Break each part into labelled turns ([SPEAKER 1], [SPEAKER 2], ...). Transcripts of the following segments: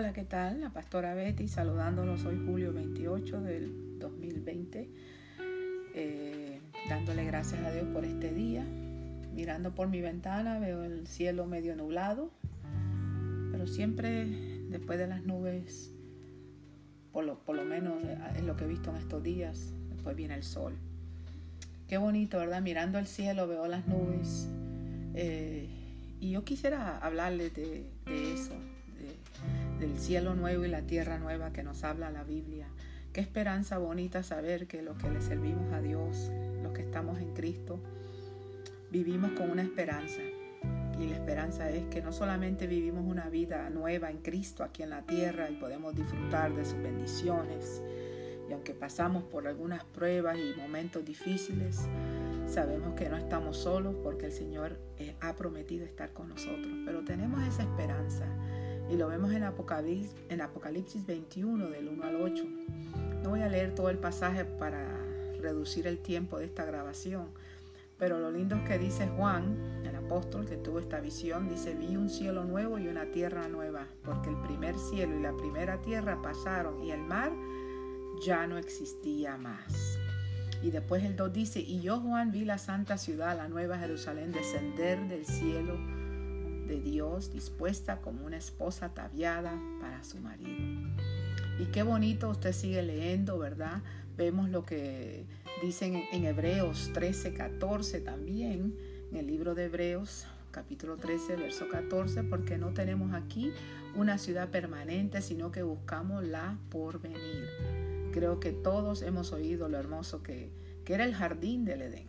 [SPEAKER 1] Hola, ¿qué tal? La pastora Betty saludándolos hoy julio 28 del 2020, eh, dándole gracias a Dios por este día. Mirando por mi ventana veo el cielo medio nublado, pero siempre después de las nubes, por lo, por lo menos es lo que he visto en estos días, después viene el sol. Qué bonito, ¿verdad? Mirando el cielo veo las nubes. Eh, y yo quisiera hablarles de, de eso, del cielo nuevo y la tierra nueva que nos habla la Biblia. Qué esperanza bonita saber que los que le servimos a Dios, los que estamos en Cristo, vivimos con una esperanza. Y la esperanza es que no solamente vivimos una vida nueva en Cristo aquí en la tierra y podemos disfrutar de sus bendiciones, y aunque pasamos por algunas pruebas y momentos difíciles, sabemos que no estamos solos porque el Señor eh, ha prometido estar con nosotros. Pero tenemos esa esperanza y lo vemos en Apocalipsis, en Apocalipsis 21 del 1 al 8. No voy a leer todo el pasaje para reducir el tiempo de esta grabación, pero lo lindo es que dice Juan, el apóstol que tuvo esta visión, dice, vi un cielo nuevo y una tierra nueva, porque el primer cielo y la primera tierra pasaron y el mar ya no existía más. Y después el 2 dice, y yo Juan vi la santa ciudad, la nueva Jerusalén, descender del cielo de Dios, dispuesta como una esposa ataviada para su marido. Y qué bonito usted sigue leyendo, ¿verdad? Vemos lo que dicen en Hebreos 13, 14 también, en el libro de Hebreos capítulo 13, verso 14, porque no tenemos aquí una ciudad permanente, sino que buscamos la porvenir. Creo que todos hemos oído lo hermoso que, que era el jardín del Edén.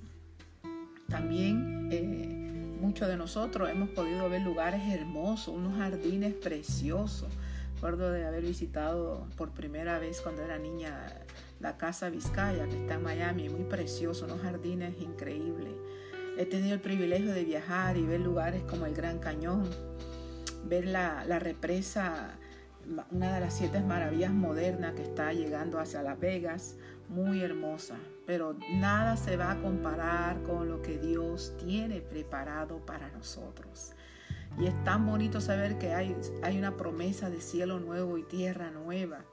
[SPEAKER 1] También eh, Muchos de nosotros hemos podido ver lugares hermosos, unos jardines preciosos. Recuerdo de haber visitado por primera vez cuando era niña la Casa Vizcaya, que está en Miami, muy precioso, unos jardines increíbles. He tenido el privilegio de viajar y ver lugares como el Gran Cañón, ver la, la represa, una de las siete maravillas modernas que está llegando hacia Las Vegas, muy hermosa, pero nada se va a comparar con lo que Dios tiene preparado para nosotros. Y es tan bonito saber que hay, hay una promesa de cielo nuevo y tierra nueva.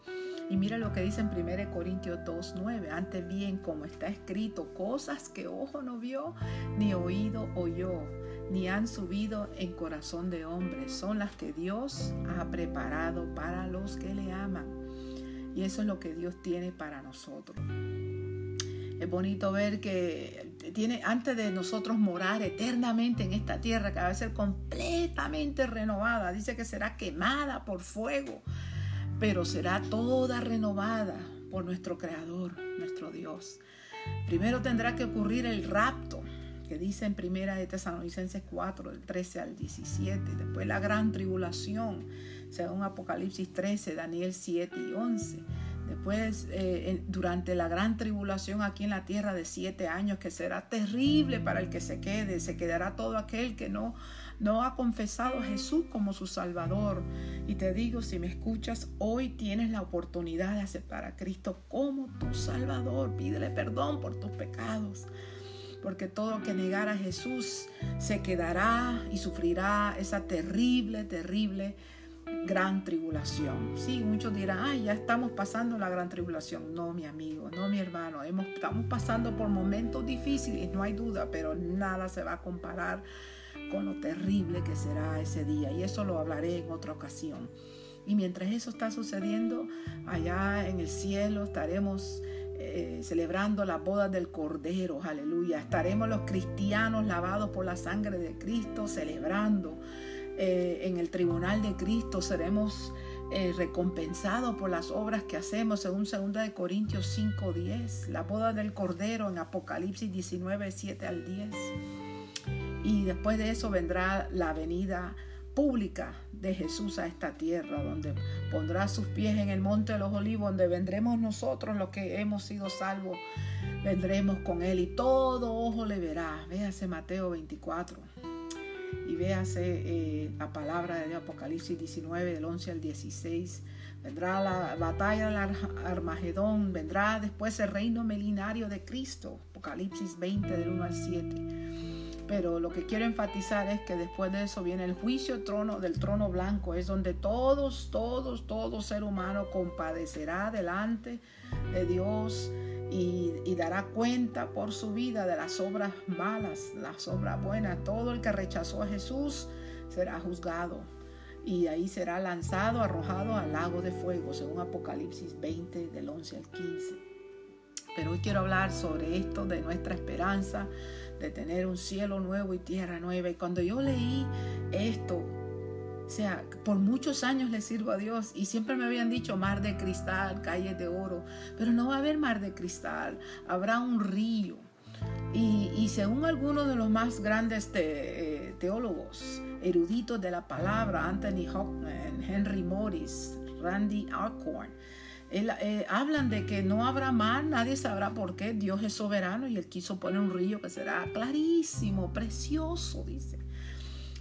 [SPEAKER 1] Y mira lo que dice en 1 Corintios 2.9. Antes bien, como está escrito, cosas que ojo no vio, ni oído oyó, ni han subido en corazón de hombre, son las que Dios ha preparado para los que le aman. Y eso es lo que Dios tiene para nosotros. Es bonito ver que tiene, antes de nosotros morar eternamente en esta tierra, que va a ser completamente renovada, dice que será quemada por fuego, pero será toda renovada por nuestro Creador, nuestro Dios. Primero tendrá que ocurrir el rapto, que dice en primera de Tesalonicenses 4, del 13 al 17, después la gran tribulación según Apocalipsis 13, Daniel 7 y 11. Después, eh, durante la gran tribulación aquí en la tierra de siete años, que será terrible para el que se quede, se quedará todo aquel que no, no ha confesado a Jesús como su Salvador. Y te digo, si me escuchas, hoy tienes la oportunidad de aceptar a Cristo como tu Salvador. Pídele perdón por tus pecados porque todo que negar a Jesús se quedará y sufrirá esa terrible, terrible gran tribulación. Sí, muchos dirán, ay, ya estamos pasando la gran tribulación. No, mi amigo, no, mi hermano, hemos, estamos pasando por momentos difíciles, no hay duda, pero nada se va a comparar con lo terrible que será ese día. Y eso lo hablaré en otra ocasión. Y mientras eso está sucediendo, allá en el cielo estaremos eh, celebrando las bodas del Cordero, aleluya. Estaremos los cristianos lavados por la sangre de Cristo, celebrando eh, en el tribunal de Cristo seremos eh, recompensados por las obras que hacemos, según 2 de Corintios 5:10, la boda del Cordero en Apocalipsis 19, 7 al 10. Y después de eso vendrá la venida pública de Jesús a esta tierra, donde pondrá sus pies en el monte de los olivos, donde vendremos nosotros los que hemos sido salvos, vendremos con él y todo ojo le verá. Véase Mateo 24 y véase eh, la palabra de Apocalipsis 19 del 11 al 16. Vendrá la batalla del Armagedón, vendrá después el reino melinario de Cristo, Apocalipsis 20 del 1 al 7. Pero lo que quiero enfatizar es que después de eso viene el juicio trono, del trono blanco, es donde todos, todos, todo ser humano compadecerá delante de Dios y, dará cuenta por su vida de las obras malas, las obras buenas. Todo el que rechazó a Jesús será juzgado y ahí será lanzado, arrojado al lago de fuego, según Apocalipsis 20 del 11 al 15. Pero hoy quiero hablar sobre esto de nuestra esperanza de tener un cielo nuevo y tierra nueva. Y cuando yo leí esto, o sea, por muchos años le sirvo a Dios y siempre me habían dicho mar de cristal, calles de oro, pero no va a haber mar de cristal, habrá un río. Y, según algunos de los más grandes eh, teólogos, eruditos de la palabra, Anthony Hoffman, Henry Morris, Randy Alcorn, eh, hablan de que no habrá mar, nadie sabrá por qué. Dios es soberano y Él quiso poner un río que será clarísimo, precioso, dice.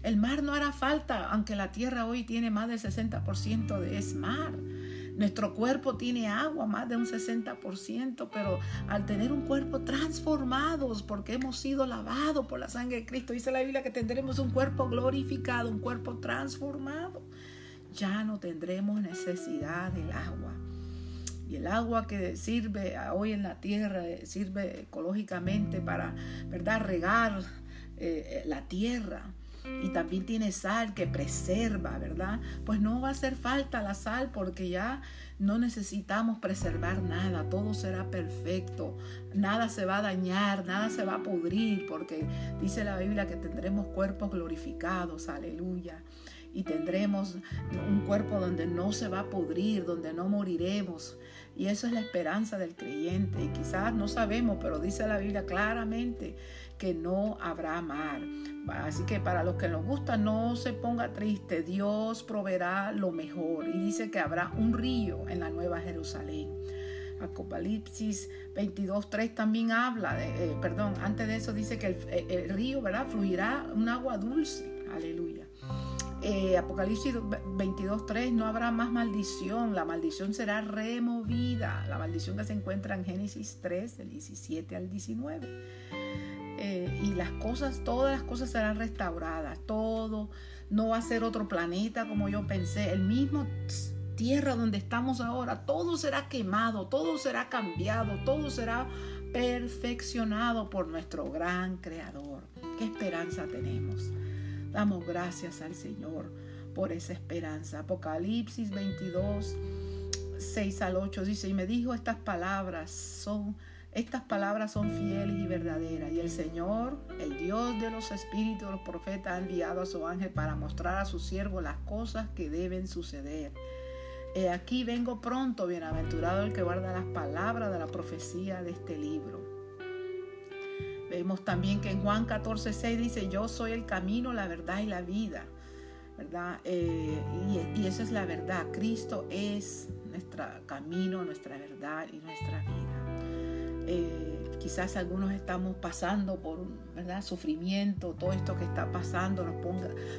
[SPEAKER 1] El mar no hará falta, aunque la tierra hoy tiene más del 60% de es mar. Nuestro cuerpo tiene agua, más de un 60%, pero al tener un cuerpo transformados, porque hemos sido lavados por la sangre de Cristo, dice la Biblia que tendremos un cuerpo glorificado, un cuerpo transformado. Ya no tendremos necesidad del agua. Y el agua que sirve hoy en la tierra, eh, sirve ecológicamente para, ¿verdad?, regar eh, la tierra. Y también tiene sal que preserva, ¿verdad? Pues no va a hacer falta la sal porque ya no necesitamos preservar nada, todo será perfecto, nada se va a dañar, nada se va a pudrir, porque dice la Biblia que tendremos cuerpos glorificados, aleluya y tendremos un cuerpo donde no se va a pudrir, donde no moriremos. Y eso es la esperanza del creyente. Y quizás no sabemos, pero dice la Biblia claramente que no habrá mar. Así que para los que nos gusta, no se ponga triste. Dios proveerá lo mejor. Y dice que habrá un río en la Nueva Jerusalén. Apocalipsis 22.3 también habla, de, eh, perdón, antes de eso dice que el, el río, ¿verdad? Fluirá un agua dulce. Aleluya. Eh, Apocalipsis 22.3, no habrá más maldición, la maldición será removida, la maldición que se encuentra en Génesis 3, del 17 al 19. Eh, y las cosas, todas las cosas serán restauradas, todo, no va a ser otro planeta como yo pensé, el mismo tierra donde estamos ahora, todo será quemado, todo será cambiado, todo será perfeccionado por nuestro gran creador. ¿Qué esperanza tenemos? Damos gracias al Señor por esa esperanza. Apocalipsis 22, 6 al 8 dice, y me dijo estas palabras son... Estas palabras son fieles y verdaderas. Y el Señor, el Dios de los espíritus los profetas, ha enviado a su ángel para mostrar a su siervo las cosas que deben suceder. He aquí vengo pronto, bienaventurado el que guarda las palabras de la profecía de este libro. Vemos también que en Juan 14, 6 dice, yo soy el camino, la verdad y la vida. ¿Verdad? Eh, y, esa es la verdad. Cristo es nuestro camino, nuestra verdad y nuestra vida. Eh, Quizás algunos estamos pasando por ¿verdad? sufrimiento, todo esto que está pasando nos,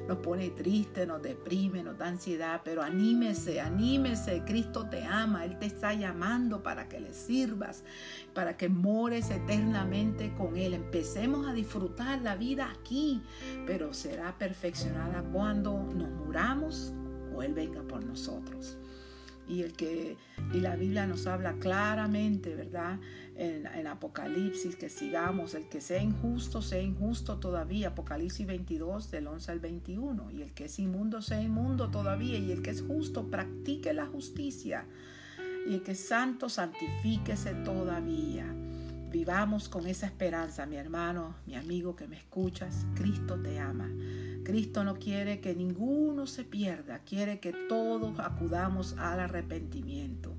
[SPEAKER 1] nos pone triste, nos deprime, nos da ansiedad, pero anímese, anímese, Cristo te ama, Él te está llamando para que le sirvas, para que mores eternamente con Él. Empecemos a disfrutar la vida aquí, pero será perfeccionada cuando nos muramos o Él venga por nosotros y el que y la Biblia nos habla claramente, ¿verdad? En, en, Apocalipsis que sigamos, el que sea injusto, sea injusto todavía, Apocalipsis 22 del 11 al 21, y el que es inmundo, sea inmundo todavía, y el que es justo, practique la justicia, y el que es santo, santifíquese todavía. Vivamos con esa esperanza, mi hermano, mi amigo que me escuchas, Cristo te ama. Cristo no quiere que ninguno se pierda, quiere que todos acudamos al arrepentimiento.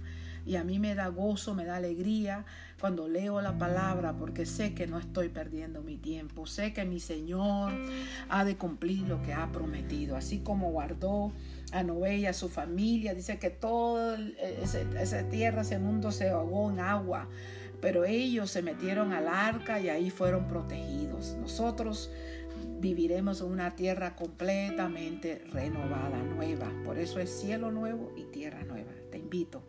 [SPEAKER 1] Y a mí me da gozo, me da alegría cuando leo la palabra porque sé que no estoy perdiendo mi tiempo. Sé que mi Señor ha de cumplir lo que ha prometido. Así como guardó a Noé y a su familia. Dice que toda esa tierra, ese mundo se ahogó en agua. Pero ellos se metieron al arca y ahí fueron protegidos. Nosotros viviremos en una tierra completamente renovada, nueva. Por eso es cielo nuevo y tierra nueva. Te invito,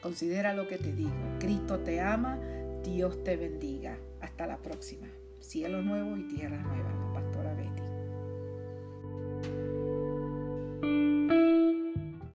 [SPEAKER 1] considera lo que te digo. Cristo te ama, Dios te bendiga. Hasta la próxima. cielos nuevos y tierras nuevas, la